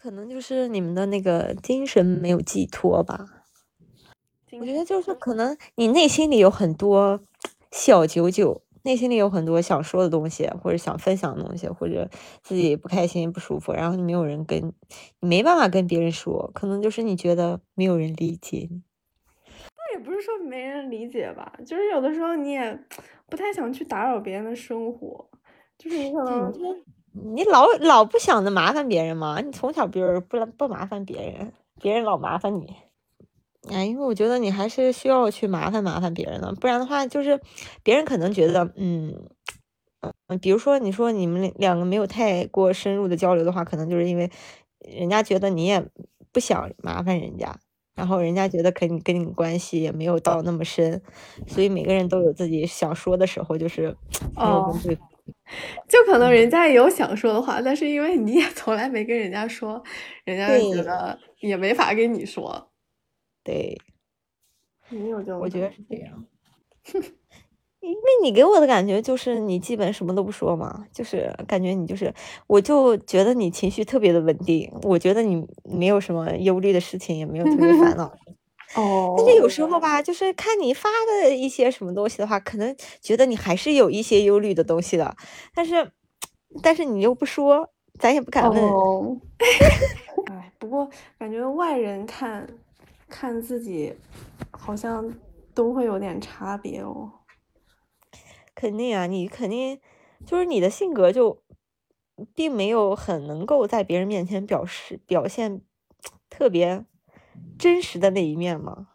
可能就是你们的那个精神没有寄托吧。我觉得就是可能你内心里有很多小九九，内心里有很多想说的东西，或者想分享的东西，或者自己不开心不舒服，然后你没有人跟，你没办法跟别人说，可能就是你觉得没有人理解你。那也不是说没人理解吧，就是有的时候你也不太想去打扰别人的生活，就是你可能你老老不想着麻烦别人吗？你从小就是不不麻烦别人，别人老麻烦你。哎，因为我觉得你还是需要去麻烦麻烦别人的，不然的话，就是别人可能觉得，嗯嗯，比如说你说你们两个没有太过深入的交流的话，可能就是因为人家觉得你也不想麻烦人家，然后人家觉得跟你跟你关系也没有到那么深，所以每个人都有自己想说的时候，就是 哦，就可能人家也有想说的话，但是因为你也从来没跟人家说，人家觉得也没法跟你说。对，没有就我觉得是这样。因为你给我的感觉就是你基本什么都不说嘛，就是感觉你就是，我就觉得你情绪特别的稳定，我觉得你没有什么忧虑的事情，也没有特别烦恼。哦。但是有时候吧，就是看你发的一些什么东西的话，可能觉得你还是有一些忧虑的东西的，但是，但是你又不说，咱也不敢问。哎，不过感觉外人看。看自己，好像都会有点差别哦。肯定啊，你肯定就是你的性格就，并没有很能够在别人面前表示表现特别真实的那一面吗。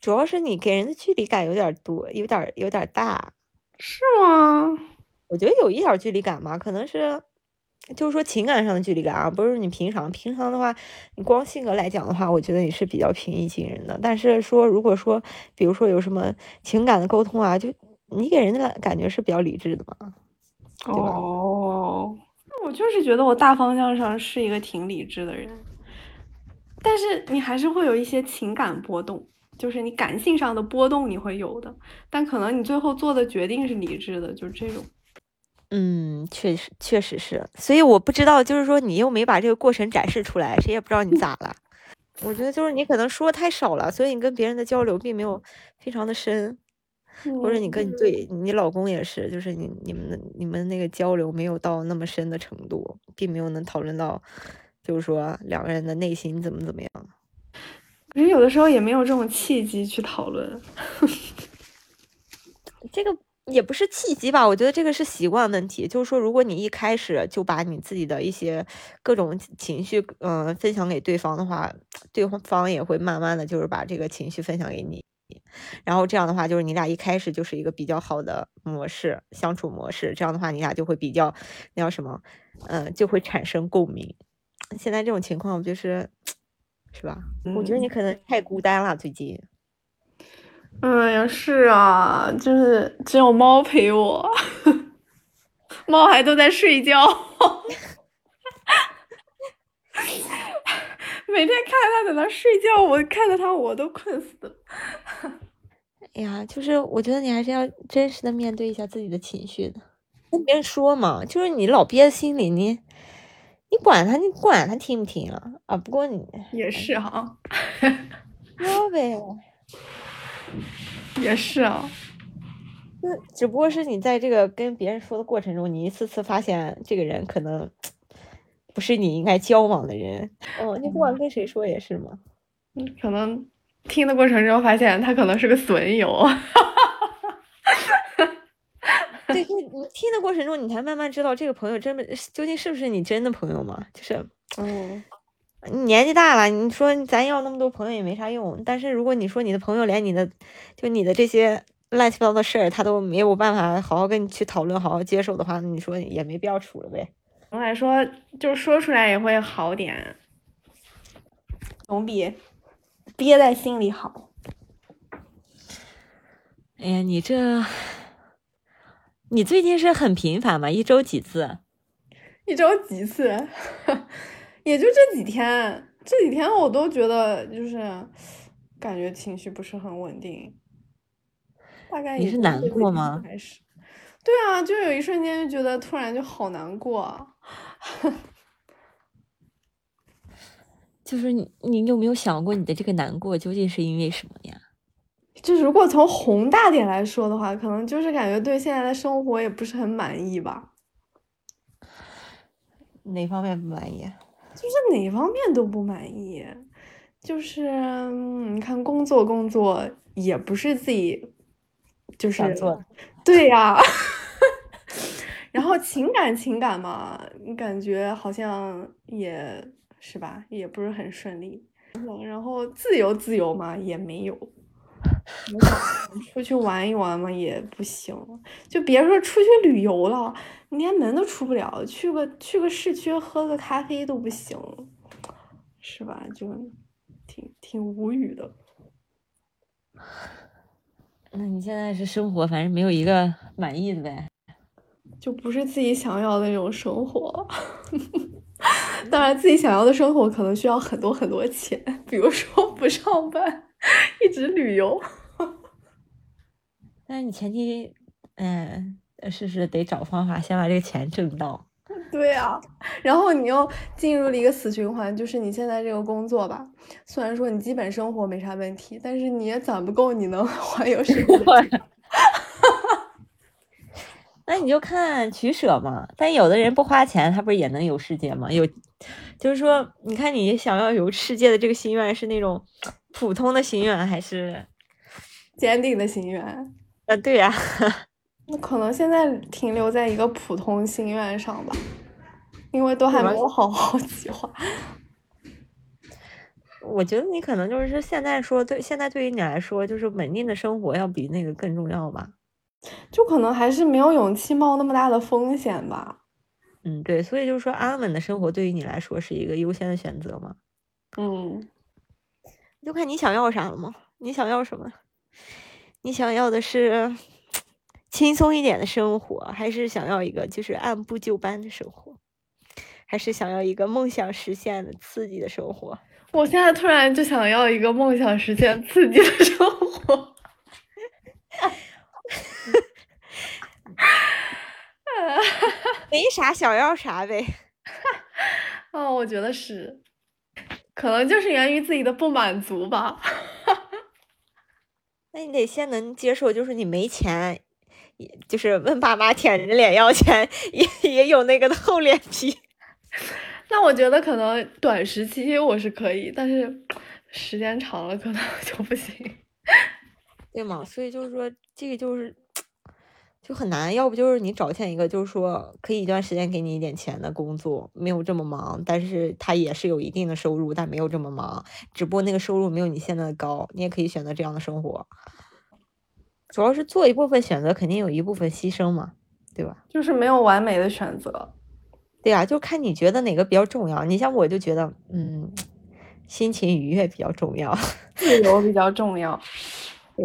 主要是你给人的距离感有点多，有点有点大。是吗？我觉得有一点距离感吧，可能是。就是说情感上的距离感啊，不是你平常平常的话，你光性格来讲的话，我觉得你是比较平易近人的。但是说，如果说，比如说有什么情感的沟通啊，就你给人的感觉是比较理智的嘛，对吧？哦，我就是觉得我大方向上是一个挺理智的人，但是你还是会有一些情感波动，就是你感性上的波动你会有的，但可能你最后做的决定是理智的，就是这种。嗯，确实确实是，所以我不知道，就是说你又没把这个过程展示出来，谁也不知道你咋了。我觉得就是你可能说太少了，所以你跟别人的交流并没有非常的深，或者你跟你对你老公也是，就是你你们的你们那个交流没有到那么深的程度，并没有能讨论到，就是说两个人的内心怎么怎么样。可是有的时候也没有这种契机去讨论，这个。也不是契机吧，我觉得这个是习惯问题。就是说，如果你一开始就把你自己的一些各种情绪，嗯，分享给对方的话，对方也会慢慢的就是把这个情绪分享给你。然后这样的话，就是你俩一开始就是一个比较好的模式相处模式。这样的话，你俩就会比较那叫什么，嗯，就会产生共鸣。现在这种情况就是，是吧？我觉得你可能太孤单了，最近。哎呀，是啊，就是只有猫陪我，猫还都在睡觉，每天看它在那睡觉，我看着它我都困死了。哎呀，就是我觉得你还是要真实的面对一下自己的情绪的，跟别人说嘛，就是你老憋在心里，你你管他，你管他听不听啊？啊，不过你也是哈，说呗。也是啊，那只不过是你在这个跟别人说的过程中，你一次次发现这个人可能不是你应该交往的人。哦，你不管跟谁说也是嘛？嗯，可能听的过程中发现他可能是个损友。对，就你听的过程中，你才慢慢知道这个朋友真的究竟是不是你真的朋友嘛？就是，嗯。你年纪大了，你说咱要那么多朋友也没啥用。但是如果你说你的朋友连你的，就你的这些乱七八糟的事儿，他都没有办法好好跟你去讨论、好好接受的话，那你说也没必要处了呗。总来说，就是说出来也会好点，总比憋在心里好。哎呀，你这，你最近是很频繁吗？一周几次？一周几次？也就这几天，这几天我都觉得就是感觉情绪不是很稳定，大概你是难过吗？还是对啊，就有一瞬间就觉得突然就好难过。就是你，你有没有想过你的这个难过究竟是因为什么呀？就是如果从宏大点来说的话，可能就是感觉对现在的生活也不是很满意吧。哪方面不满意？就是哪方面都不满意。就是你看，工作工作也不是自己就是做，对呀。然后情感情感嘛，你感觉好像也。是吧？也不是很顺利。然后自由自由嘛，也没有。出去玩一玩嘛，也不行。就别说出去旅游了，你连门都出不了。去个去个市区喝个咖啡都不行，是吧？就挺挺无语的。那你现在是生活，反正没有一个满意的呗。就不是自己想要的那种生活。当然，自己想要的生活可能需要很多很多钱，比如说不上班，一直旅游。但是你前提，嗯，是是得找方法先把这个钱挣到。对啊，然后你又进入了一个死循环，就是你现在这个工作吧，虽然说你基本生活没啥问题，但是你也攒不够你能 环游世界。那你就看取舍嘛。但有的人不花钱，他不是也能游世界吗？有，就是说，你看你想要游世界的这个心愿是那种普通的心愿，还是坚定的心愿？啊，对呀。那可能现在停留在一个普通心愿上吧，因为都还没有好好计划。我觉得你可能就是现在说，对现在对于你来说，就是稳定的生活要比那个更重要吧。就可能还是没有勇气冒那么大的风险吧。嗯，对，所以就是说，安稳的生活对于你来说是一个优先的选择嘛。嗯，就看你想要啥了吗？你想要什么？你想要的是轻松一点的生活，还是想要一个就是按部就班的生活，还是想要一个梦想实现的刺激的生活？我现在突然就想要一个梦想实现刺激的生活。没啥想要啥呗。哦，我觉得是，可能就是源于自己的不满足吧。那你得先能接受，就是你没钱，也就是问爸妈舔着脸要钱，也也有那个厚脸皮。那我觉得可能短时期我是可以，但是时间长了可能 就不行。对吗？所以就是说，这个就是。就很难，要不就是你找见一个，就是说可以一段时间给你一点钱的工作，没有这么忙，但是他也是有一定的收入，但没有这么忙，只不过那个收入没有你现在的高，你也可以选择这样的生活。主要是做一部分选择，肯定有一部分牺牲嘛，对吧？就是没有完美的选择。对呀，就看你觉得哪个比较重要。你像我就觉得，嗯，心情愉悦比较重要，自由比较重要。对。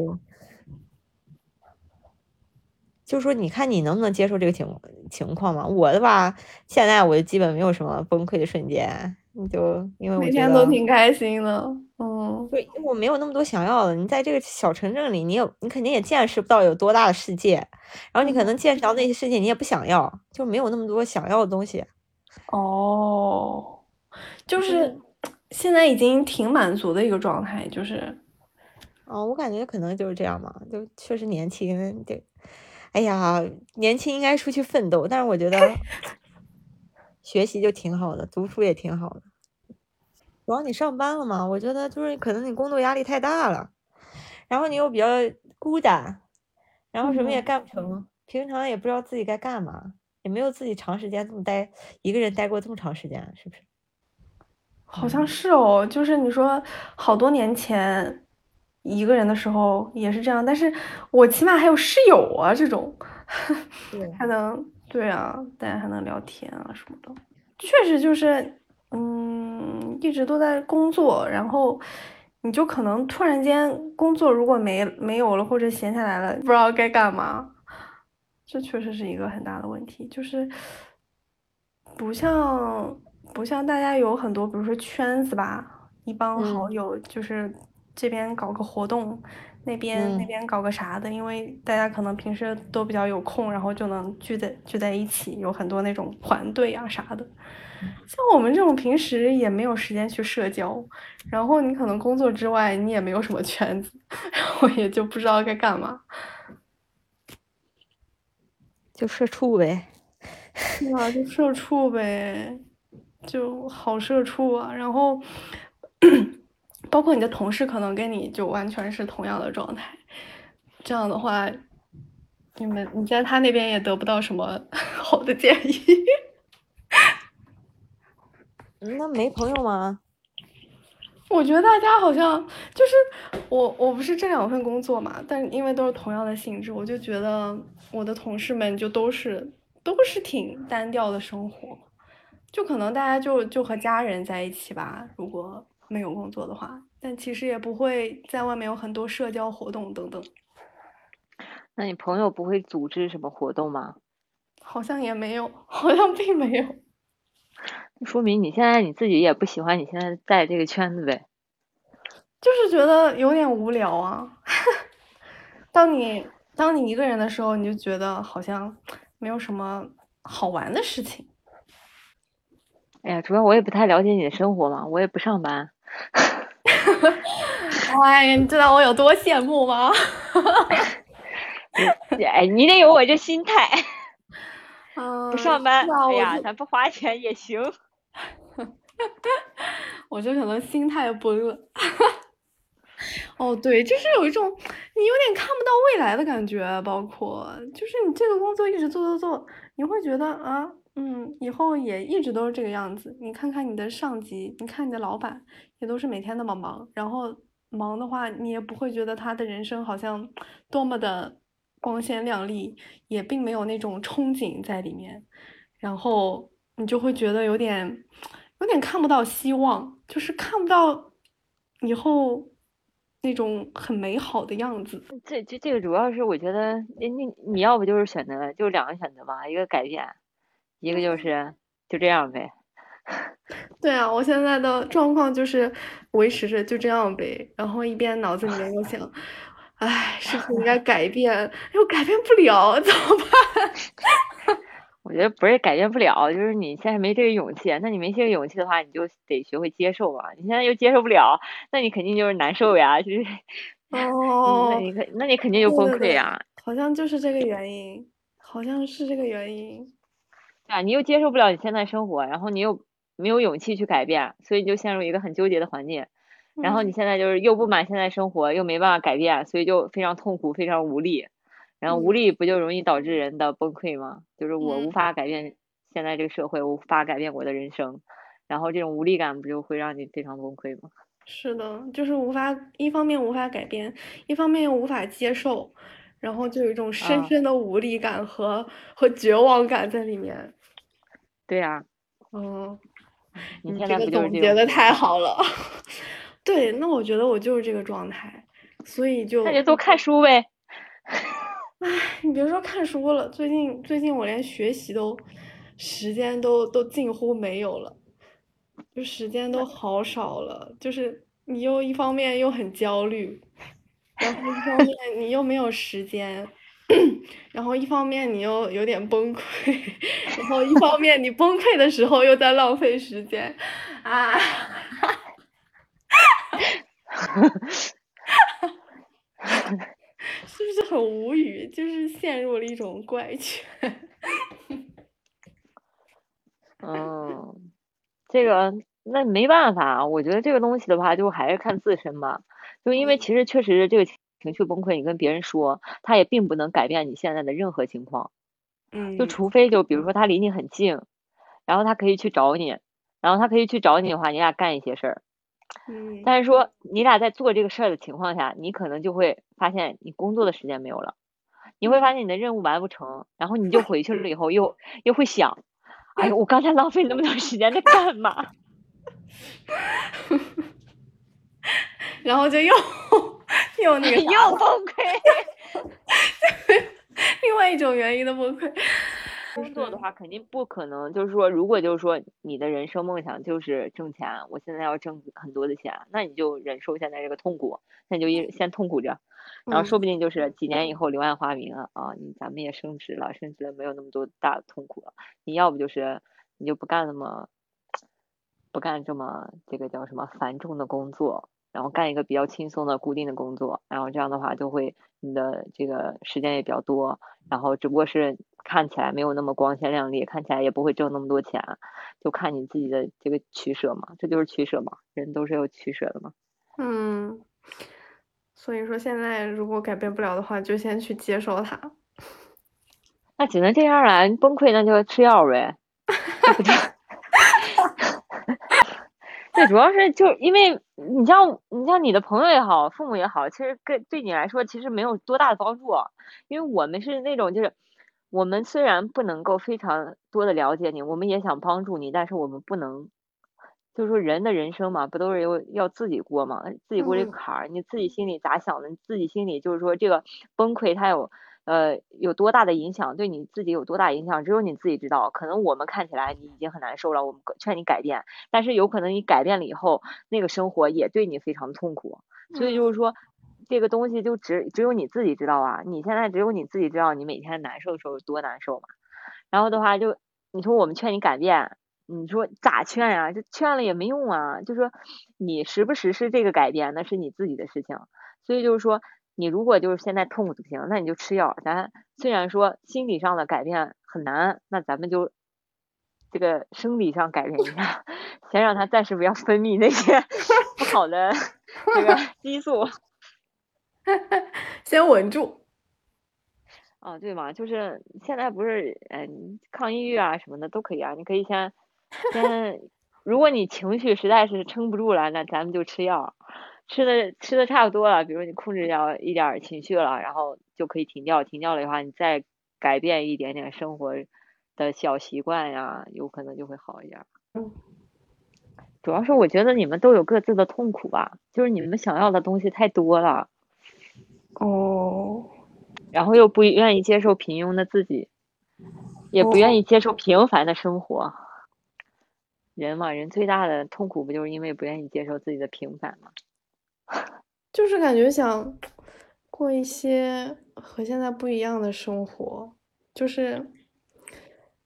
就是说，你看你能不能接受这个情情况嘛？我的吧，现在我就基本没有什么崩溃的瞬间，你就因为我每天都挺开心的。嗯，对，我没有那么多想要的。你在这个小城镇里，你也你肯定也见识不到有多大的世界，然后你可能见识到那些世界，你也不想要，就没有那么多想要的东西。哦，就是现在已经挺满足的一个状态，就是，哦，我感觉可能就是这样嘛，就确实年轻，对。哎呀，年轻应该出去奋斗，但是我觉得 学习就挺好的，读书也挺好的。主要你上班了嘛，我觉得就是可能你工作压力太大了，然后你又比较孤单，然后什么也干不成，平常也不知道自己该干嘛，也没有自己长时间这么待一个人待过这么长时间，是不是？好像是哦，就是你说好多年前。一个人的时候也是这样，但是我起码还有室友啊，这种 还能对啊，大家还能聊天啊什么的。确实就是，嗯，一直都在工作，然后你就可能突然间工作如果没没有了或者闲下来了，不知道该干嘛，这确实是一个很大的问题。就是不像不像大家有很多，比如说圈子吧，一帮好友就是。这边搞个活动，那边那边搞个啥的，因为大家可能平时都比较有空，然后就能聚在聚在一起，有很多那种团队啊啥的。像我们这种平时也没有时间去社交，然后你可能工作之外你也没有什么圈子，然后也就不知道该干嘛，就社畜呗。对啊，就社畜呗，就好社畜啊。然后。包括你的同事可能跟你就完全是同样的状态，这样的话，你们你在他那边也得不到什么 好的建议。那没朋友吗？我觉得大家好像就是我，我不是这两份工作嘛，但因为都是同样的性质，我就觉得我的同事们就都是都是挺单调的生活，就可能大家就就和家人在一起吧，如果。没有工作的话，但其实也不会在外面有很多社交活动等等。那你朋友不会组织什么活动吗？好像也没有，好像并没有。说明你现在你自己也不喜欢你现在在这个圈子呗？就是觉得有点无聊啊。当你当你一个人的时候，你就觉得好像没有什么好玩的事情。哎呀，主要我也不太了解你的生活嘛，我也不上班。哎呀，你知道我有多羡慕吗？哎，你得有我这心态。嗯，不上班，哎呀，咱不花钱也行。我这可能心态崩了。哦，对，就是有一种你有点看不到未来的感觉，包括就是你这个工作一直做做做，你会觉得啊。嗯，以后也一直都是这个样子。你看看你的上级，你看你的老板，也都是每天那么忙。然后忙的话，你也不会觉得他的人生好像多么的光鲜亮丽，也并没有那种憧憬在里面。然后你就会觉得有点，有点看不到希望，就是看不到以后那种很美好的样子。这这这个主要是我觉得，那你你要不就是选择，就两个选择吧，一个改变。一个就是就这样呗，对啊，我现在的状况就是维持着就这样呗，然后一边脑子里面又想，哎，是不是应该 改变？又改变不了，怎么办？我觉得不是改变不了，就是你现在没这个勇气。那你没这个勇气的话，你就得学会接受嘛。你现在又接受不了，那你肯定就是难受呀，就是哦，那你肯那你肯定就崩溃呀。好像就是这个原因，好像是这个原因。啊，你又接受不了你现在生活，然后你又没有勇气去改变，所以就陷入一个很纠结的环境。然后你现在就是又不满现在生活，又没办法改变，所以就非常痛苦，非常无力。然后无力不就容易导致人的崩溃吗？就是我无法改变现在这个社会，无法改变我的人生，然后这种无力感不就会让你非常崩溃吗？是的，就是无法一方面无法改变，一方面又无法接受，然后就有一种深深的无力感和和绝望感在里面。对呀，嗯，你这个总结的太好了。对，那我觉得我就是这个状态，所以就那就多看书呗。唉，你别说看书了，最近最近我连学习都时间都都近乎没有了，就时间都好少了。就是你又一方面又很焦虑，然后一方面你又没有时间。然后一方面你又有点崩溃，然后一方面你崩溃的时候又在浪费时间，啊，是不是很无语？就是陷入了一种怪圈。嗯，这个那没办法，我觉得这个东西的话，就还是看自身吧。就因为其实确实这个。情绪崩溃，你跟别人说，他也并不能改变你现在的任何情况。嗯，就除非就比如说他离你很近，然后他可以去找你，然后他可以去找你的话，你俩干一些事儿。嗯，但是说你俩在做这个事儿的情况下，你可能就会发现你工作的时间没有了，你会发现你的任务完不成，然后你就回去了以 后又又会想，哎呦，我刚才浪费那么多时间在干嘛？然后就又。又那个 又崩溃，另外一种原因的崩溃。工作的话，肯定不可能。就是说，如果就是说你的人生梦想就是挣钱，我现在要挣很多的钱，那你就忍受现在这个痛苦，那你就一先痛苦着，然后说不定就是几年以后柳暗花明啊，啊，你咱们也升职了，升职了没有那么多大的痛苦了。你要不就是你就不干那么不干这么这个叫什么繁重的工作。然后干一个比较轻松的固定的工作，然后这样的话就会你的这个时间也比较多，然后只不过是看起来没有那么光鲜亮丽，看起来也不会挣那么多钱，就看你自己的这个取舍嘛，这就是取舍嘛，人都是有取舍的嘛。嗯，所以说现在如果改变不了的话，就先去接受它。那只能这样了，崩溃那就吃药呗。对，主要是就因为你像你像你的朋友也好，父母也好，其实跟对你来说其实没有多大的帮助，因为我们是那种就是我们虽然不能够非常多的了解你，我们也想帮助你，但是我们不能，就是说人的人生嘛，不都是要要自己过嘛，自己过这个坎儿，你自己心里咋想的，你自己心里就是说这个崩溃它有。呃，有多大的影响，对你自己有多大影响，只有你自己知道。可能我们看起来你已经很难受了，我们劝你改变，但是有可能你改变了以后，那个生活也对你非常痛苦。所以就是说，这个东西就只只有你自己知道啊。你现在只有你自己知道，你每天难受的时候有多难受嘛。然后的话，就你说我们劝你改变，你说咋劝呀？就劝了也没用啊。就说你实不实施这个改变，那是你自己的事情。所以就是说。你如果就是现在痛苦不行，那你就吃药。咱虽然说心理上的改变很难，那咱们就这个生理上改变一下，先让他暂时不要分泌那些 不好的这个 激素，先稳住。哦，对嘛，就是现在不是嗯抗抑郁啊什么的都可以啊，你可以先先，如果你情绪实在是撑不住了，那咱们就吃药。吃的吃的差不多了，比如你控制掉一点情绪了，然后就可以停掉。停掉了的话，你再改变一点点生活的小习惯呀，有可能就会好一点。嗯。主要是我觉得你们都有各自的痛苦吧，就是你们想要的东西太多了。哦。然后又不愿意接受平庸的自己，也不愿意接受平凡的生活。人嘛，人最大的痛苦不就是因为不愿意接受自己的平凡吗？就是感觉想过一些和现在不一样的生活，就是，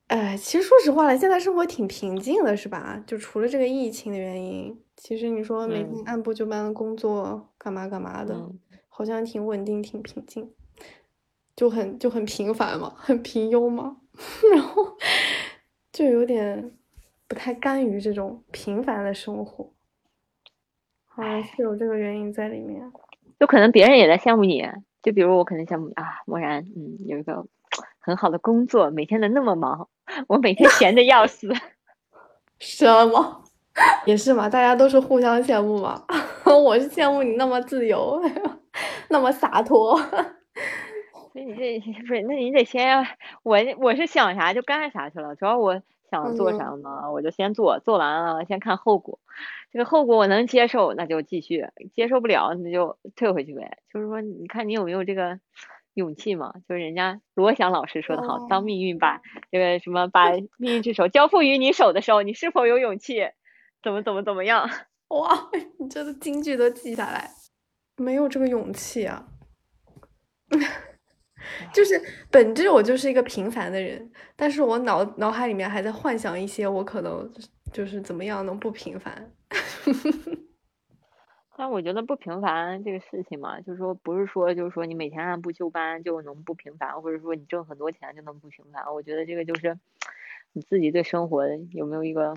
哎，其实说实话了，现在生活挺平静的，是吧？就除了这个疫情的原因，其实你说每天按部就班的工作，干嘛干嘛的，好像挺稳定，挺平静，就很就很平凡嘛，很平庸嘛，然后就有点不太甘于这种平凡的生活。好像是有这个原因在里面，就可能别人也在羡慕你，就比如我可能羡慕啊，默然，嗯，有一个很好的工作，每天能那么忙，我每天闲的要死。什么？也是嘛，大家都是互相羡慕嘛。我是羡慕你那么自由，那么洒脱。那你这不是？那你得先，我我是想啥就干啥去了，主要我。想做啥呢？我就先做，做完了先看后果。这个后果我能接受，那就继续；接受不了，那就退回去呗。就是说，你看你有没有这个勇气嘛？就是人家罗翔老师说的好：“当命运把这个什么把命运之手交付于你手的时候，你是否有勇气？怎么怎么怎么样？” 哇，你这个京剧都记下来，没有这个勇气啊。就是本质，我就是一个平凡的人，但是我脑脑海里面还在幻想一些我可能就是怎么样能不平凡。但我觉得不平凡这个事情嘛，就是说不是说就是说你每天按部就班就能不平凡，或者说你挣很多钱就能不平凡。我觉得这个就是你自己对生活有没有一个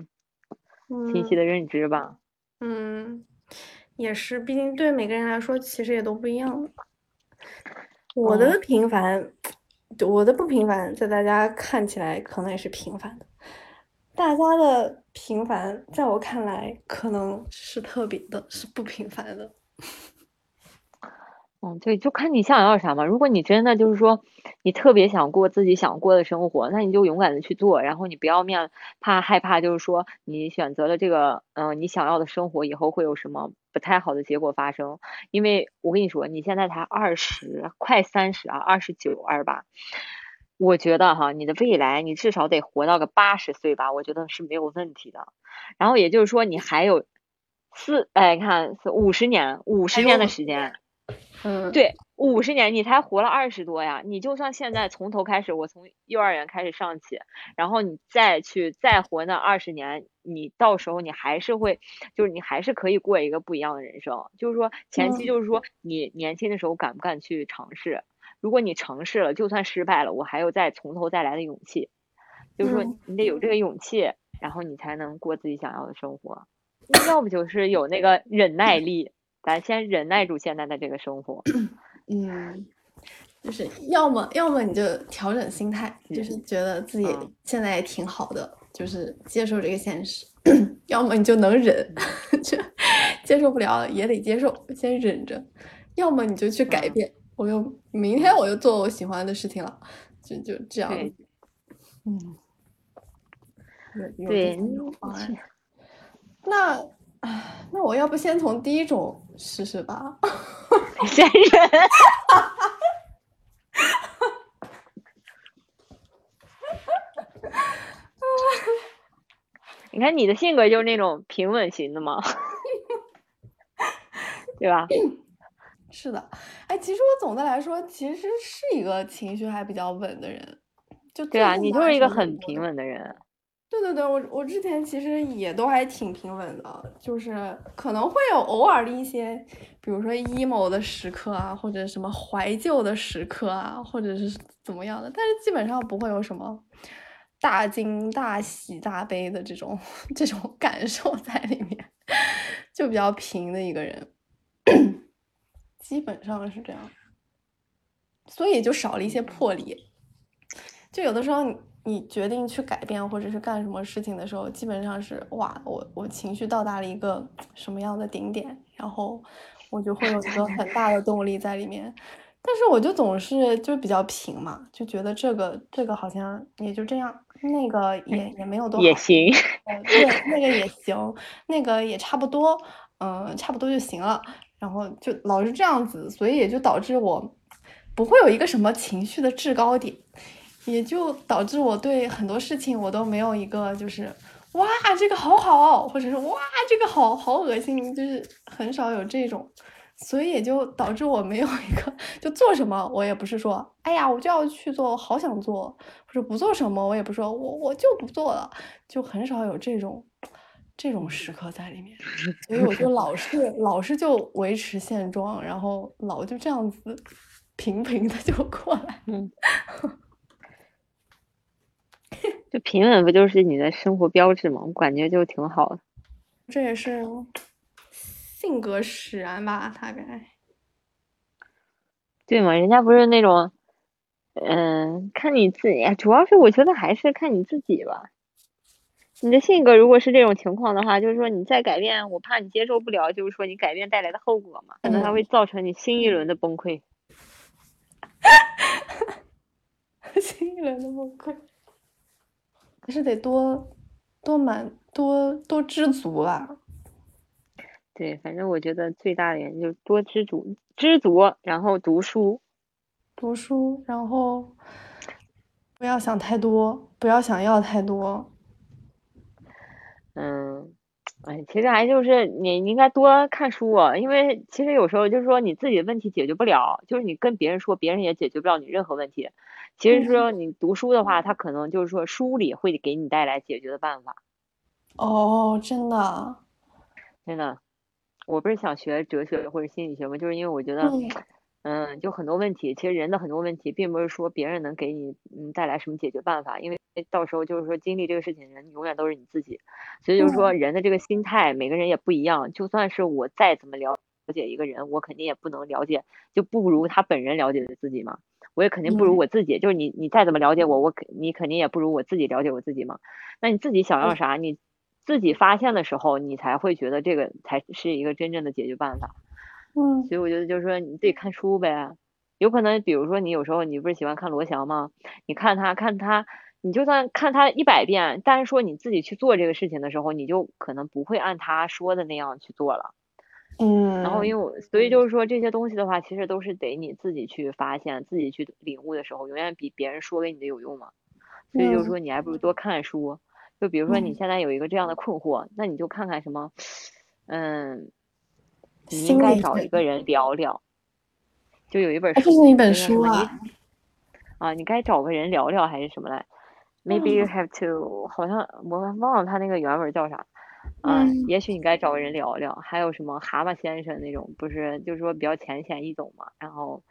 清晰的认知吧。嗯，也是，毕竟对每个人来说其实也都不一样。我的平凡，我的不平凡，在大家看起来可能也是平凡的，大家的平凡，在我看来可能是特别的，是不平凡的。嗯，对，就看你想要啥嘛。如果你真的就是说，你特别想过自己想过的生活，那你就勇敢的去做，然后你不要面怕害怕，就是说你选择了这个，嗯，你想要的生活以后会有什么不太好的结果发生。因为我跟你说，你现在才二十，快三十啊，二十九二十八，我觉得哈，你的未来你至少得活到个八十岁吧，我觉得是没有问题的。然后也就是说，你还有四哎，看五十年，五十年的时间。嗯，对，五十年你才活了二十多呀！你就算现在从头开始，我从幼儿园开始上起，然后你再去再活那二十年，你到时候你还是会，就是你还是可以过一个不一样的人生。就是说前期就是说你年轻的时候敢不敢去尝试？如果你尝试了，就算失败了，我还有再从头再来的勇气。就是说你得有这个勇气，然后你才能过自己想要的生活。要不就是有那个忍耐力。咱先忍耐住现在的这个生活，嗯，就是要么要么你就调整心态，就是觉得自己现在也挺好的，就是接受这个现实；要么你就能忍，就接受不了也得接受，先忍着；要么你就去改变，我又明天我又做我喜欢的事情了，就就这样。嗯，对，那。唉，那我要不先从第一种试试吧。先忍。你看你的性格就是那种平稳型的嘛，对吧？是的，哎，其实我总的来说其实是一个情绪还比较稳的人，就对啊，你就是一个很平稳的人。对对对，我我之前其实也都还挺平稳的，就是可能会有偶尔的一些，比如说 emo 的时刻啊，或者什么怀旧的时刻啊，或者是怎么样的，但是基本上不会有什么大惊大喜大悲的这种这种感受在里面，就比较平的一个人，基本上是这样，所以就少了一些魄力，就有的时候你。你决定去改变或者是干什么事情的时候，基本上是哇，我我情绪到达了一个什么样的顶点，然后我就会有一个很大的动力在里面。但是我就总是就比较平嘛，就觉得这个这个好像也就这样，那个也也没有多也行，对，那个也行，那个也差不多，嗯，差不多就行了。然后就老是这样子，所以也就导致我不会有一个什么情绪的制高点。也就导致我对很多事情我都没有一个就是哇这个好好，或者是哇这个好好恶心，就是很少有这种，所以也就导致我没有一个就做什么我也不是说哎呀我就要去做，我好想做，或者不做什么我也不说我我就不做了，就很少有这种这种时刻在里面，所以我就老是老是就维持现状，然后老就这样子平平的就过来。就平稳不就是你的生活标志吗？我感觉就挺好的。这也是性格使然吧，大概。对嘛？人家不是那种，嗯，看你自己，主要是我觉得还是看你自己吧。你的性格如果是这种情况的话，就是说你再改变，我怕你接受不了，就是说你改变带来的后果嘛，可能还会造成你新一轮的崩溃。新一轮的崩溃。还是得多多满多多知足吧。对，反正我觉得最大的原因就是多知足，知足，然后读书，读书，然后不要想太多，不要想要太多。嗯，哎，其实还就是你应该多看书，因为其实有时候就是说你自己的问题解决不了，就是你跟别人说，别人也解决不了你任何问题。其实说你读书的话，他可能就是说书里会给你带来解决的办法。哦，真的，真的，我不是想学哲学或者心理学吗？就是因为我觉得，嗯，就很多问题，其实人的很多问题，并不是说别人能给你嗯带来什么解决办法，因为到时候就是说经历这个事情的人永远都是你自己。所以就是说人的这个心态，每个人也不一样。就算是我再怎么了解一个人，我肯定也不能了解，就不如他本人了解自己嘛。我也肯定不如我自己，就是你，你再怎么了解我，我肯你肯定也不如我自己了解我自己嘛。那你自己想要啥，你自己发现的时候，你才会觉得这个才是一个真正的解决办法。嗯，所以我觉得就是说，你自己看书呗。有可能，比如说你有时候你不是喜欢看罗翔吗？你看他看他，你就算看他一百遍，但是说你自己去做这个事情的时候，你就可能不会按他说的那样去做了。嗯，然后因为我，所以就是说这些东西的话，其实都是得你自己去发现、自己去领悟的时候，永远比别人说给你的有用嘛。所以就是说，你还不如多看书。就比如说你现在有一个这样的困惑，那你就看看什么，嗯，你应该找一个人聊聊。就有一本书，这是一本书啊。啊，你该找个人聊聊还是什么来？Maybe you have to，好像我忘了他那个原文叫啥。嗯，也许你该找个人聊聊。还有什么蛤蟆先生那种，不是就是说比较浅显易懂嘛。然后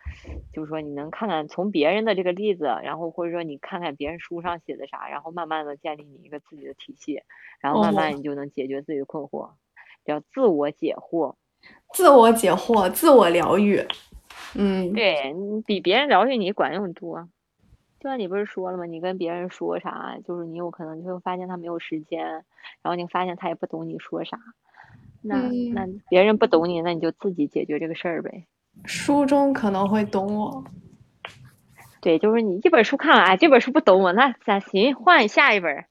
就是说你能看看从别人的这个例子，然后或者说你看看别人书上写的啥，然后慢慢的建立你一个自己的体系，然后慢慢你就能解决自己的困惑，叫自我解惑。自我解惑，自我疗愈。嗯，对你比别人疗愈你管用多。就像你不是说了吗？你跟别人说啥，就是你有可能就会发现他没有时间，然后你发现他也不懂你说啥。那那别人不懂你，那你就自己解决这个事儿呗。书中可能会懂我。对，就是你一本书看完，这本书不懂我，那咱行换下一本。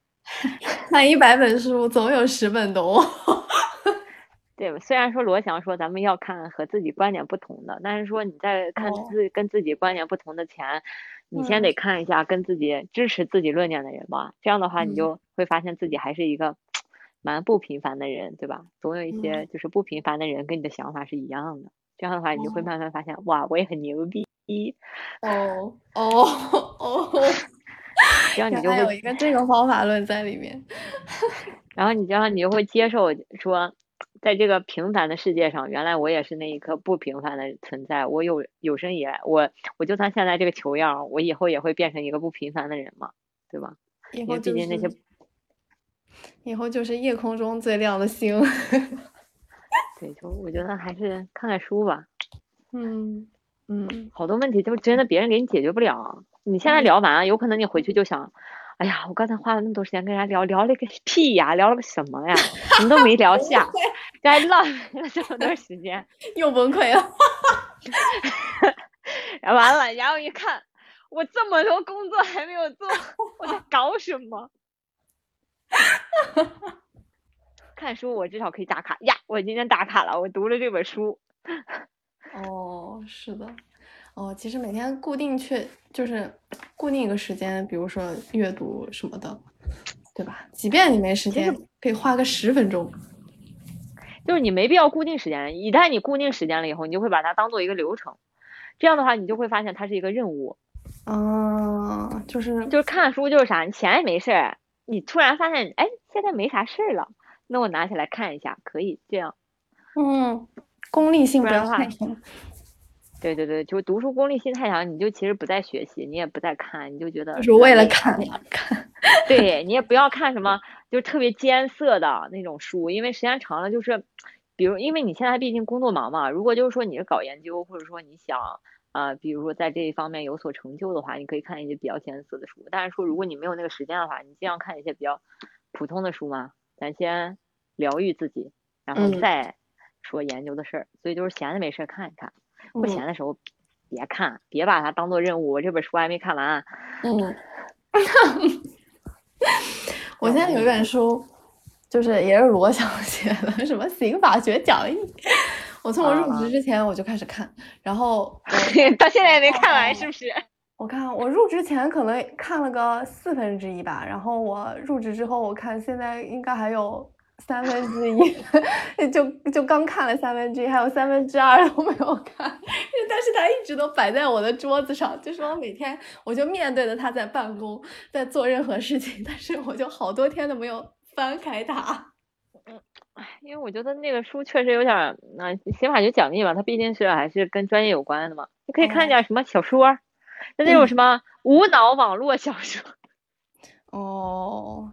看一百本书，总有十本懂我。对，虽然说罗翔说咱们要看和自己观点不同的，但是说你在看自跟自己观点不同的前。你先得看一下跟自己支持自己论点的人吧，这样的话你就会发现自己还是一个蛮不平凡的人，对吧？总有一些就是不平凡的人跟你的想法是一样的，这样的话你就会慢慢发现，哇，我也很牛逼。哦哦哦，这样你就会有一个这个方法论在里面，然后你这样你就会接受说。在这个平凡的世界上，原来我也是那一颗不平凡的存在。我有有生以来，我我就算现在这个球样，我以后也会变成一个不平凡的人嘛，对吧？因为毕竟那些，以后就是夜空中最亮的星。对，就我觉得还是看看书吧。嗯嗯，好多问题就真的别人给你解决不了。你现在聊完，有可能你回去就想。哎呀，我刚才花了那么多时间跟人家聊聊了个屁呀，聊了个什么呀？什么都没聊下，这还浪费了这么多时间，又崩溃了。然后完了，然后一看，我这么多工作还没有做，我在搞什么？看书我至少可以打卡呀，我今天打卡了，我读了这本书。哦，是的。哦，其实每天固定去就是固定一个时间，比如说阅读什么的，对吧？即便你没时间，可以花个十分钟。就是你没必要固定时间，一旦你固定时间了以后，你就会把它当做一个流程。这样的话，你就会发现它是一个任务。啊，就是就是看书就是啥，你闲也没事儿，你突然发现，哎，现在没啥事儿了，那我拿起来看一下，可以这样。嗯，功利性不要太强。对对对，就读书功利心太强，你就其实不在学习，你也不在看，你就觉得就是为了看看。对 你也不要看什么就特别艰涩的那种书，因为时间长了就是，比如因为你现在毕竟工作忙嘛，如果就是说你是搞研究，或者说你想啊，比如说在这一方面有所成就的话，你可以看一些比较艰涩的书。但是说如果你没有那个时间的话，你尽量看一些比较普通的书嘛，咱先疗愈自己，然后再说研究的事儿。所以就是闲着没事看一看。不闲的时候别看，别把它当做任务。我这本书还没看完。嗯，我现在有一本书，就是也是罗翔写的，什么《刑法学讲义》。我从我入职之前我就开始看，然后 到现在也没看完，是不是？我看我入职前可能看了个四分之一吧，然后我入职之后，我看现在应该还有。三分之一，就就刚看了三分之一，还有三分之二都没有看，但是它一直都摆在我的桌子上，就是我每天我就面对着它在办公，在做任何事情，但是我就好多天都没有翻开它。嗯，因为我觉得那个书确实有点，那刑法学讲义吧，它毕竟是还是跟专业有关的嘛，你可以看点什么小说，那那种什么无脑网络小说。哦，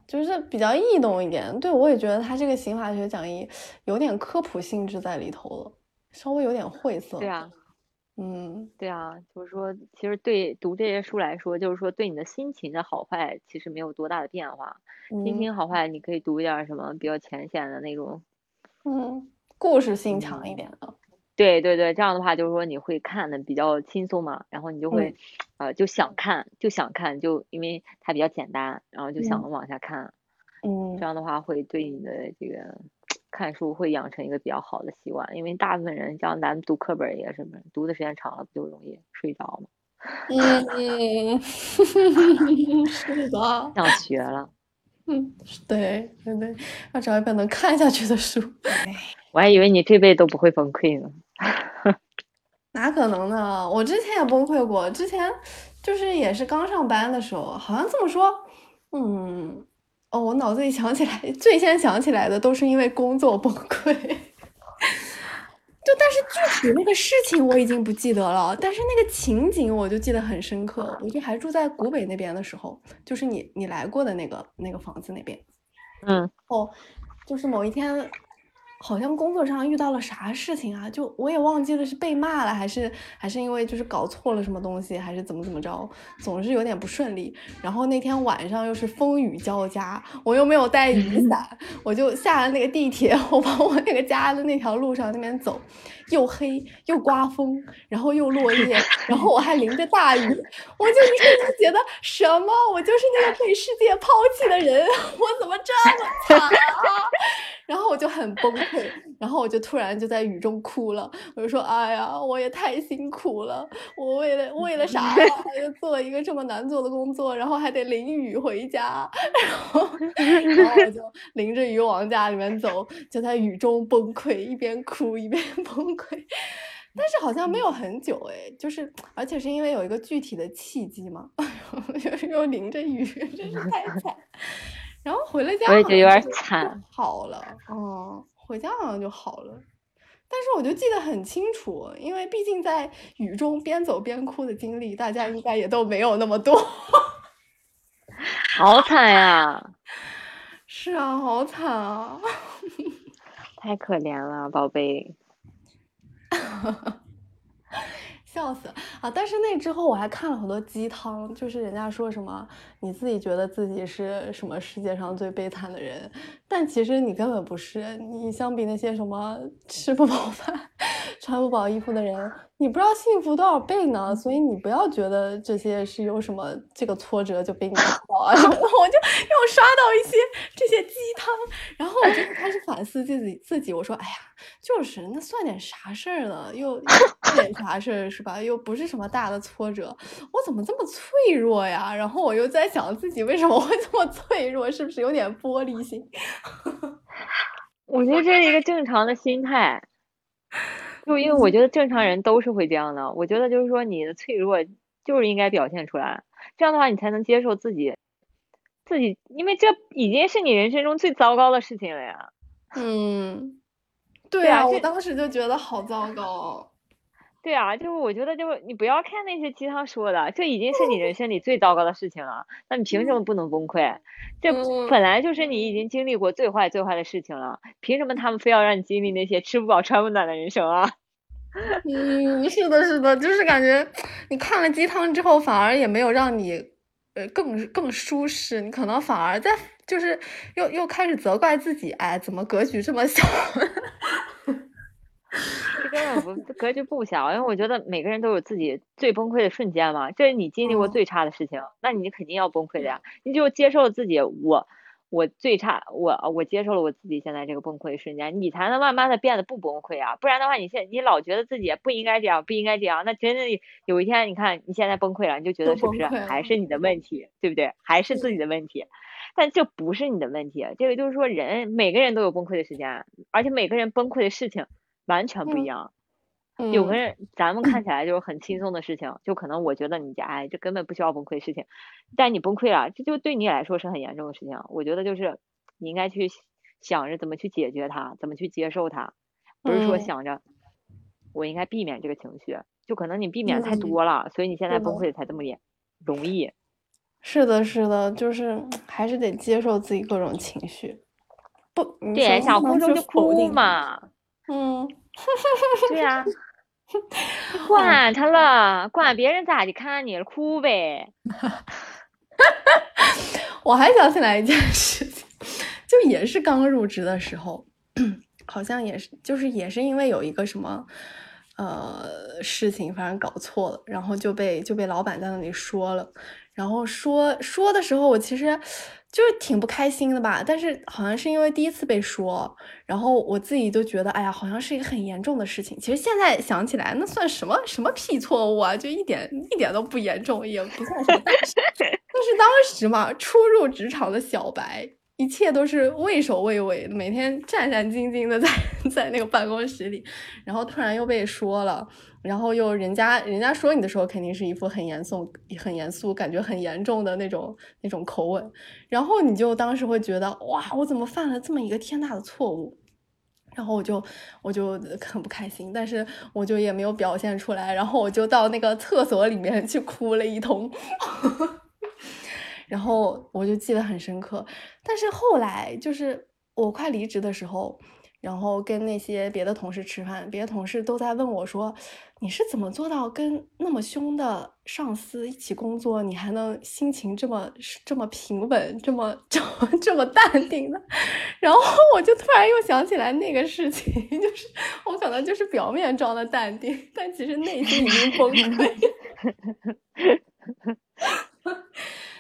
就是比较易懂一点。对我也觉得他这个刑法学讲义有点科普性质在里头了，稍微有点晦涩。对啊，嗯，对啊，就是说，其实对读这些书来说，就是说对你的心情的好坏其实没有多大的变化。心情好坏，你可以读一点什么比较浅显的那种，嗯，故事性强一点的。对对对，这样的话就是说你会看的比较轻松嘛，然后你就会，呃，就想看就想看，就因为它比较简单，然后就想往下看，嗯，这样的话会对你的这个看书会养成一个比较好的习惯，因为大部分人像咱们读课本也是，读的时间长了不就容易睡着吗？嗯，是的，想学了。嗯，对对对，要找一本能看下去的书。我还以为你这辈子都不会崩溃呢。哪可能呢？我之前也崩溃过，之前就是也是刚上班的时候，好像这么说，嗯，哦，我脑子里想起来，最先想起来的都是因为工作崩溃。就但是具体那个事情我已经不记得了，但是那个情景我就记得很深刻。我就还住在古北那边的时候，就是你你来过的那个那个房子那边，嗯，哦，就是某一天。好像工作上遇到了啥事情啊？就我也忘记了是被骂了，还是还是因为就是搞错了什么东西，还是怎么怎么着，总是有点不顺利。然后那天晚上又是风雨交加，我又没有带雨伞，我就下了那个地铁，我往我那个家的那条路上那边走，又黑又刮风，然后又落叶，然后我还淋着大雨，我就一瞬间觉得什么？我就是那个被世界抛弃的人，我怎么这么惨啊？然后我就很崩溃，然后我就突然就在雨中哭了。我就说：“哎呀，我也太辛苦了，我为了为了啥呀？就做一个这么难做的工作，然后还得淋雨回家，然后 然后我就淋着雨往家里面走，就在雨中崩溃，一边哭一边 崩溃。但是好像没有很久哎，就是而且是因为有一个具体的契机嘛，又又淋着雨，真是太惨。”然后回了家，我也觉得有点惨。好了，嗯，回家好像就好了。但是我就记得很清楚，因为毕竟在雨中边走边哭的经历，大家应该也都没有那么多。好惨呀！是啊，好惨啊！太可怜了，宝贝。笑死啊！但是那之后我还看了很多鸡汤，就是人家说什么你自己觉得自己是什么世界上最悲惨的人，但其实你根本不是。你相比那些什么吃不饱饭、穿不饱衣服的人。你不知道幸福多少倍呢，所以你不要觉得这些是有什么这个挫折就被你打倒啊！我就又刷到一些这些鸡汤，然后我就开始反思自己自己。我说，哎呀，就是那算点啥事儿呢？又点啥事儿是吧？又不是什么大的挫折，我怎么这么脆弱呀？然后我又在想自己为什么会这么脆弱，是不是有点玻璃心？我觉得这是一个正常的心态。就因为我觉得正常人都是会这样的，我觉得就是说你的脆弱就是应该表现出来，这样的话你才能接受自己，自己，因为这已经是你人生中最糟糕的事情了呀。嗯，对啊，我当时就觉得好糟糕。对啊，就是我觉得就是你不要看那些鸡汤说的，这已经是你人生里最糟糕的事情了，那你凭什么不能崩溃？这本来就是你已经经历过最坏最坏的事情了，凭什么他们非要让你经历那些吃不饱穿不暖的人生啊？嗯，是的，是的，就是感觉你看了鸡汤之后，反而也没有让你呃更更舒适，你可能反而在就是又又开始责怪自己，哎，怎么格局这么小？这根本不格局不小，因为我觉得每个人都有自己最崩溃的瞬间嘛。这是你经历过最差的事情，那你肯定要崩溃的呀。你就接受自己，我我最差，我我接受了我自己现在这个崩溃的瞬间，你才能慢慢的变得不崩溃啊。不然的话，你现你老觉得自己不应该这样，不应该这样，那真的有一天，你看你现在崩溃了，你就觉得是不是还是你的问题，对不对？还是自己的问题？但这不是你的问题，这个就是说人每个人都有崩溃的时间，而且每个人崩溃的事情。完全不一样，有个人咱们看起来就是很轻松的事情，就可能我觉得你家哎，这根本不需要崩溃的事情，但你崩溃了，这就对你来说是很严重的事情。我觉得就是你应该去想着怎么去解决它，怎么去接受它，不是说想着我应该避免这个情绪，就可能你避免太多了，所以你现在崩溃才这么严容易。是的，是的，就是还是得接受自己各种情绪，不，对，想哭就哭嘛。嗯，对呀，管他了，管别人咋的看你了，哭呗。我还想起来一件事情，就也是刚入职的时候，好像也是，就是也是因为有一个什么呃事情，反正搞错了，然后就被就被老板在那里说了。然后说说的时候，我其实就是挺不开心的吧。但是好像是因为第一次被说，然后我自己都觉得，哎呀，好像是一个很严重的事情。其实现在想起来，那算什么什么屁错误啊？就一点一点都不严重，也不算什么但是。但是当时嘛，初入职场的小白。一切都是畏首畏尾，每天战战兢兢的在 在那个办公室里，然后突然又被说了，然后又人家人家说你的时候，肯定是一副很严肃、很严肃，感觉很严重的那种那种口吻，然后你就当时会觉得哇，我怎么犯了这么一个天大的错误？然后我就我就很不开心，但是我就也没有表现出来，然后我就到那个厕所里面去哭了一通。然后我就记得很深刻，但是后来就是我快离职的时候，然后跟那些别的同事吃饭，别的同事都在问我说：“你是怎么做到跟那么凶的上司一起工作，你还能心情这么这么平稳，这么这么这么淡定的？” 然后我就突然又想起来那个事情，就是我可能就是表面装的淡定，但其实内心已经崩溃。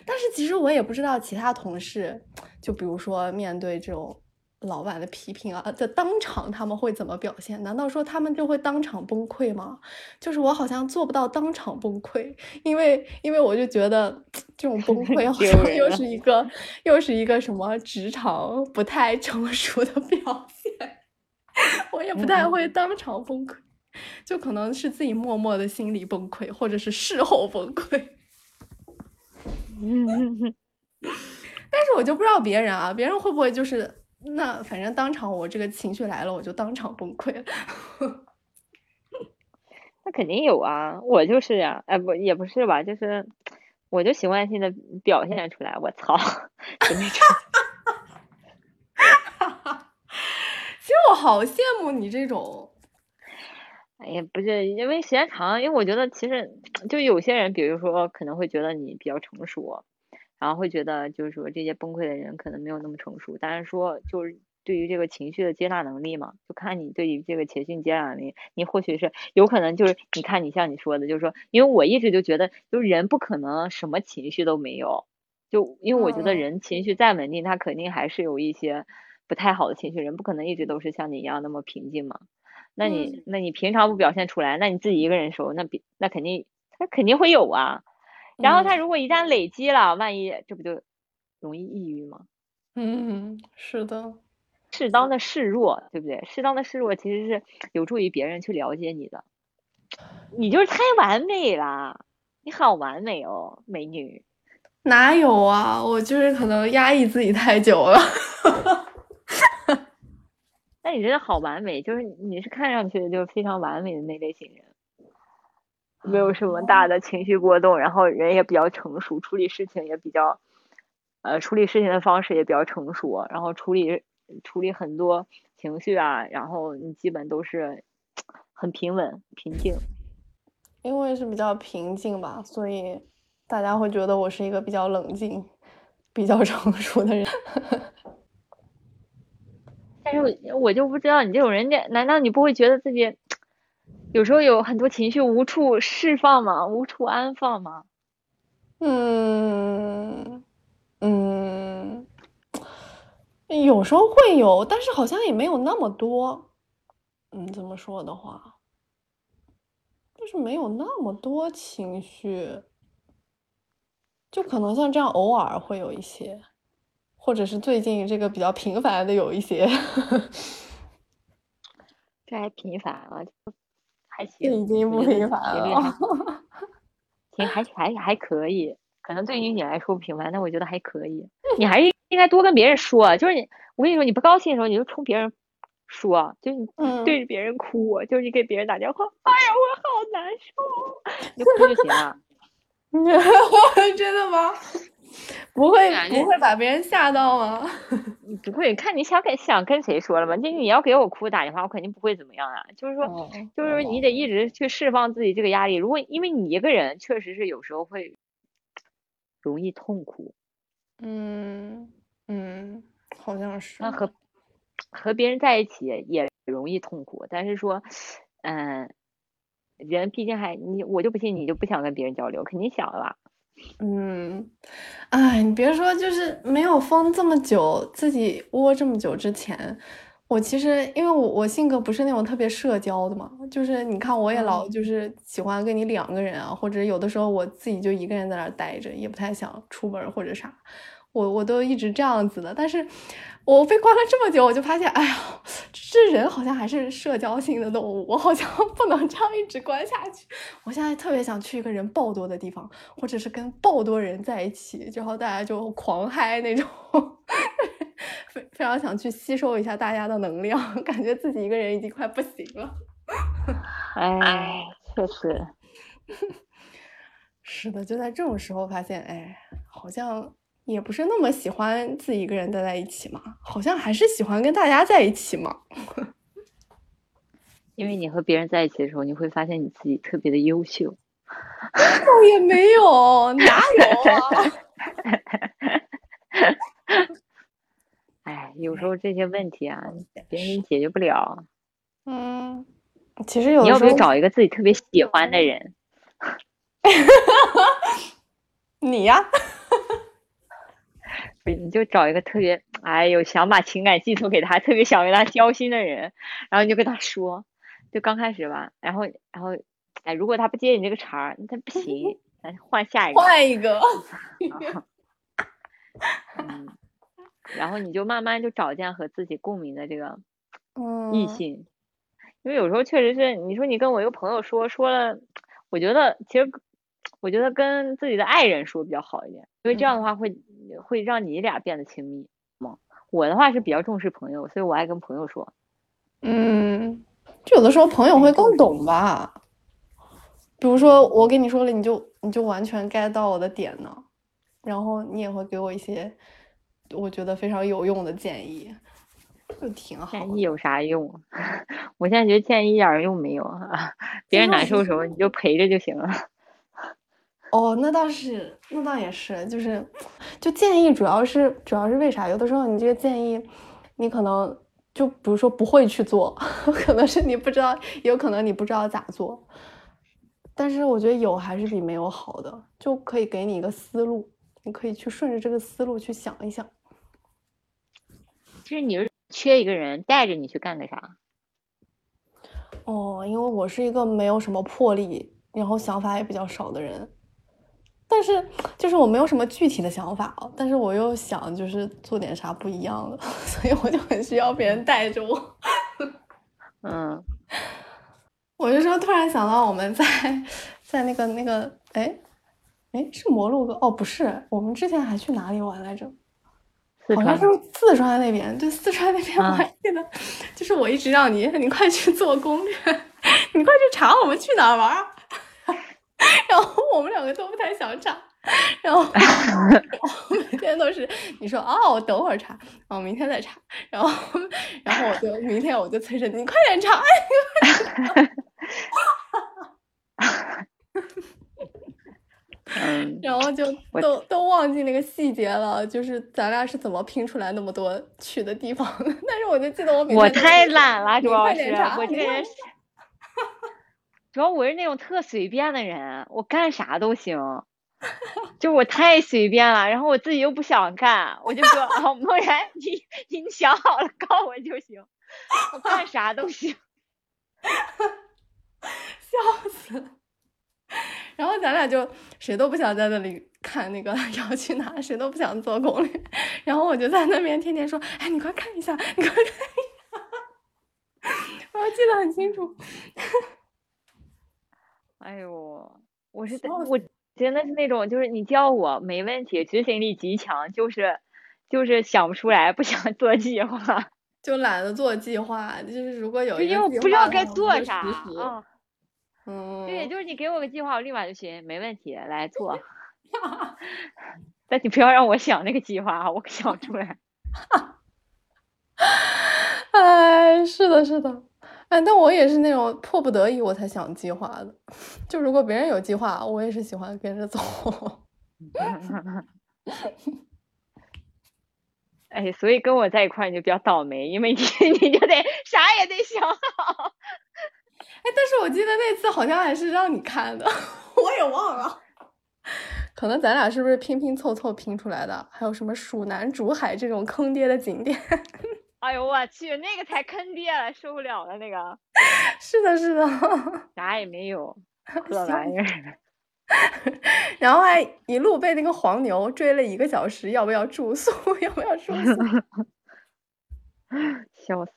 但是其实我也不知道其他同事，就比如说面对这种老板的批评啊，在当场他们会怎么表现？难道说他们就会当场崩溃吗？就是我好像做不到当场崩溃，因为因为我就觉得这种崩溃 好像又是一个又是一个什么职场不太成熟的表现，我也不太会当场崩溃，就可能是自己默默的心理崩溃，或者是事后崩溃。嗯，但是我就不知道别人啊，别人会不会就是那反正当场我这个情绪来了，我就当场崩溃了。那肯定有啊，我就是呀，哎不也不是吧，就是我就习惯性的表现出来，我操，就那种。其实我好羡慕你这种。哎呀，不是，因为时间长，因为我觉得其实就有些人，比如说可能会觉得你比较成熟，然后会觉得就是说这些崩溃的人可能没有那么成熟，但是说就是对于这个情绪的接纳能力嘛，就看你对于这个情绪接纳能力，你或许是有可能就是你看你像你说的，就是说，因为我一直就觉得就是人不可能什么情绪都没有，就因为我觉得人情绪再稳定，他肯定还是有一些不太好的情绪，人不可能一直都是像你一样那么平静嘛。那你那你平常不表现出来，那你自己一个人收，那比那肯定他肯定会有啊。然后他如果一旦累积了，万一这不就容易抑郁吗？嗯，是的，适当的示弱，对不对？适当的示弱其实是有助于别人去了解你的。你就是太完美了，你好完美哦，美女。哪有啊？我就是可能压抑自己太久了。那你真的好完美，就是你是看上去就非常完美的那类型人，没有什么大的情绪波动，然后人也比较成熟，处理事情也比较，呃，处理事情的方式也比较成熟，然后处理处理很多情绪啊，然后你基本都是很平稳平静。因为是比较平静吧，所以大家会觉得我是一个比较冷静、比较成熟的人。但是我就不知道你这种人家，难道你不会觉得自己有时候有很多情绪无处释放吗？无处安放吗？嗯嗯，有时候会有，但是好像也没有那么多。嗯，这么说的话，就是没有那么多情绪，就可能像这样偶尔会有一些。或者是最近这个比较频繁的有一些，这还频繁啊？还行，已经不频繁了。行，还还还可以，可能对于你来说不平凡，但我觉得还可以。你还是应该多跟别人说，就是你，我跟你说，你不高兴的时候，你就冲别人说，就是你对着别人哭，就是你给别人打电话，哎呀，我好难受，你哭就行了。真的吗？不会不会把别人吓到吗？不会，看你想跟想跟谁说了吧。就你要给我哭打电话，我肯定不会怎么样啊。就是说，就是你得一直去释放自己这个压力。如果因为你一个人，确实是有时候会容易痛苦。嗯嗯，好像是。那和和别人在一起也容易痛苦，但是说，嗯，人毕竟还你，我就不信你就不想跟别人交流，肯定想了吧。嗯，哎，你别说，就是没有封这么久，自己窝这么久之前，我其实因为我我性格不是那种特别社交的嘛，就是你看我也老就是喜欢跟你两个人啊，或者有的时候我自己就一个人在那儿待着，也不太想出门或者啥，我我都一直这样子的，但是。我被关了这么久，我就发现，哎呀，这人好像还是社交性的动物，我好像不能这样一直关下去。我现在特别想去一个人爆多的地方，或者是跟爆多人在一起，然后大家就狂嗨那种，非非常想去吸收一下大家的能量，感觉自己一个人已经快不行了。哎，确实，是的，就在这种时候发现，哎，好像。也不是那么喜欢自己一个人待在一起嘛，好像还是喜欢跟大家在一起嘛。因为你和别人在一起的时候，你会发现你自己特别的优秀。倒也没有，哪有啊？哎，有时候这些问题啊，别人解决不了。嗯，其实有你要不要找一个自己特别喜欢的人？你呀。你就找一个特别哎有想把情感寄托给他，特别想为他交心的人，然后你就跟他说，就刚开始吧，然后然后哎，如果他不接你这个茬，那他不行，咱换下一个，换一个，嗯，然后你就慢慢就找见和自己共鸣的这个异性，因为有时候确实是你说你跟我一个朋友说说了，我觉得其实。我觉得跟自己的爱人说比较好一点，因为这样的话会会让你俩变得亲密吗？我的话是比较重视朋友，所以我爱跟朋友说。嗯，就有的时候朋友会更懂吧。比如说我跟你说了，你就你就完全 get 到我的点呢，然后你也会给我一些我觉得非常有用的建议，就挺好。建议有啥用？我现在觉得建议一点用没有啊，别人难受的时候你就陪着就行了。哦，那倒是，那倒也是，就是，就建议主要是主要是为啥？有的时候你这个建议，你可能就比如说不会去做，可能是你不知道，有可能你不知道咋做。但是我觉得有还是比没有好的，就可以给你一个思路，你可以去顺着这个思路去想一想。其实你是缺一个人带着你去干个啥？哦，因为我是一个没有什么魄力，然后想法也比较少的人。但是，就是我没有什么具体的想法哦，但是我又想就是做点啥不一样的，所以我就很需要别人带着我。嗯，我就说突然想到我们在在那个那个哎哎是摩洛哥哦不是，我们之前还去哪里玩来着？好像是四川那边，对四川那边我还记得，就是我一直让你你快去做攻略，你快去查我们去哪玩。然后我们两个都不太想查，然后每天都是你说哦，我等会儿查，哦，明天再查，然后然后我就明天我就催着你快点查，嗯，然后就都都忘记那个细节了，就是咱俩是怎么拼出来那么多去的地方的，但是我就记得我每天我太懒了，主要是我这个人。主要我是那种特随便的人，我干啥都行，就我太随便了。然后我自己又不想干，我就说：“哦，梦然，你你想好了告我就行，我干啥都行。”笑死！然后咱俩就谁都不想在那里看那个要去哪，谁都不想做攻略。然后我就在那边天天说：“哎，你快看一下，你快看一下。”我还记得很清楚。哎呦，我是我真的是那种，就是你叫我没问题，执行力极强，就是就是想不出来，不想做计划，就懒得做计划。就是如果有一个不知道该做啥啊，嗯，对，就是你给我个计划，我立马就行，没问题，来做。但你不要让我想那个计划，我想不出来。哎，是的，是的。哎，但我也是那种迫不得已我才想计划的。就如果别人有计划，我也是喜欢跟着走。哎，所以跟我在一块你就比较倒霉，因为你 你就得啥也得想好。哎，但是我记得那次好像还是让你看的，我也忘了。可可能咱俩是不是拼拼凑凑拼出来的？还有什么蜀南竹海这种坑爹的景点？哎呦我去，那个才坑爹了，受不了了那个。是的，是的，啥也没有，破玩意儿。然后还一路被那个黄牛追了一个小时，要不要住宿？要不要住宿？笑死。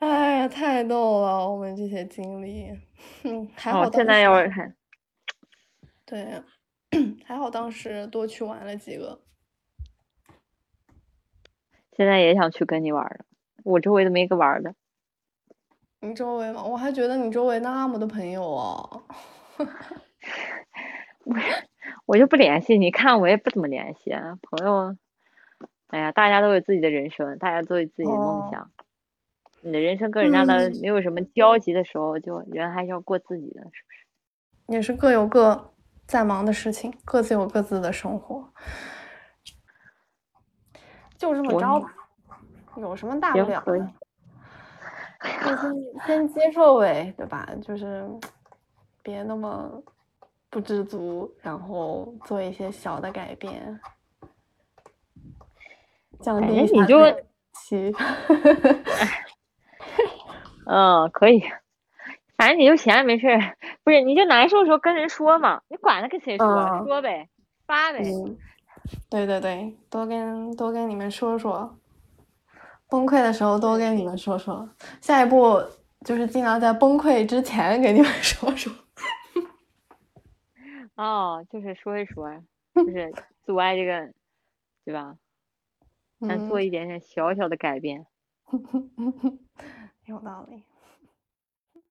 哎呀，太逗了，我们这些经历。嗯，还好。现在要看对，还好当时多去玩了几个。现在也想去跟你玩了，我周围都没个玩的。你周围吗？我还觉得你周围那么多朋友啊。我我就不联系，你看我也不怎么联系啊朋友。哎呀，大家都有自己的人生，大家都有自己的梦想。你的人生跟人家的没有什么交集的时候，就人还是要过自己的，是不是？也是各有各在忙的事情，各自有各自的生活。就这么着吧，有什么大不了的？先先接受呗，对吧？就是别那么不知足，然后做一些小的改变，降低你就期。嗯，可以。反正你就闲着没事儿，不是你就难受的时候跟人说嘛，你管他跟谁说，说呗，发呗。对对对，多跟多跟你们说说，崩溃的时候多跟你们说说。下一步就是尽量在崩溃之前给你们说说。哦，就是说一说，就是阻碍这个，对吧？咱做一点点小小的改变。有道理。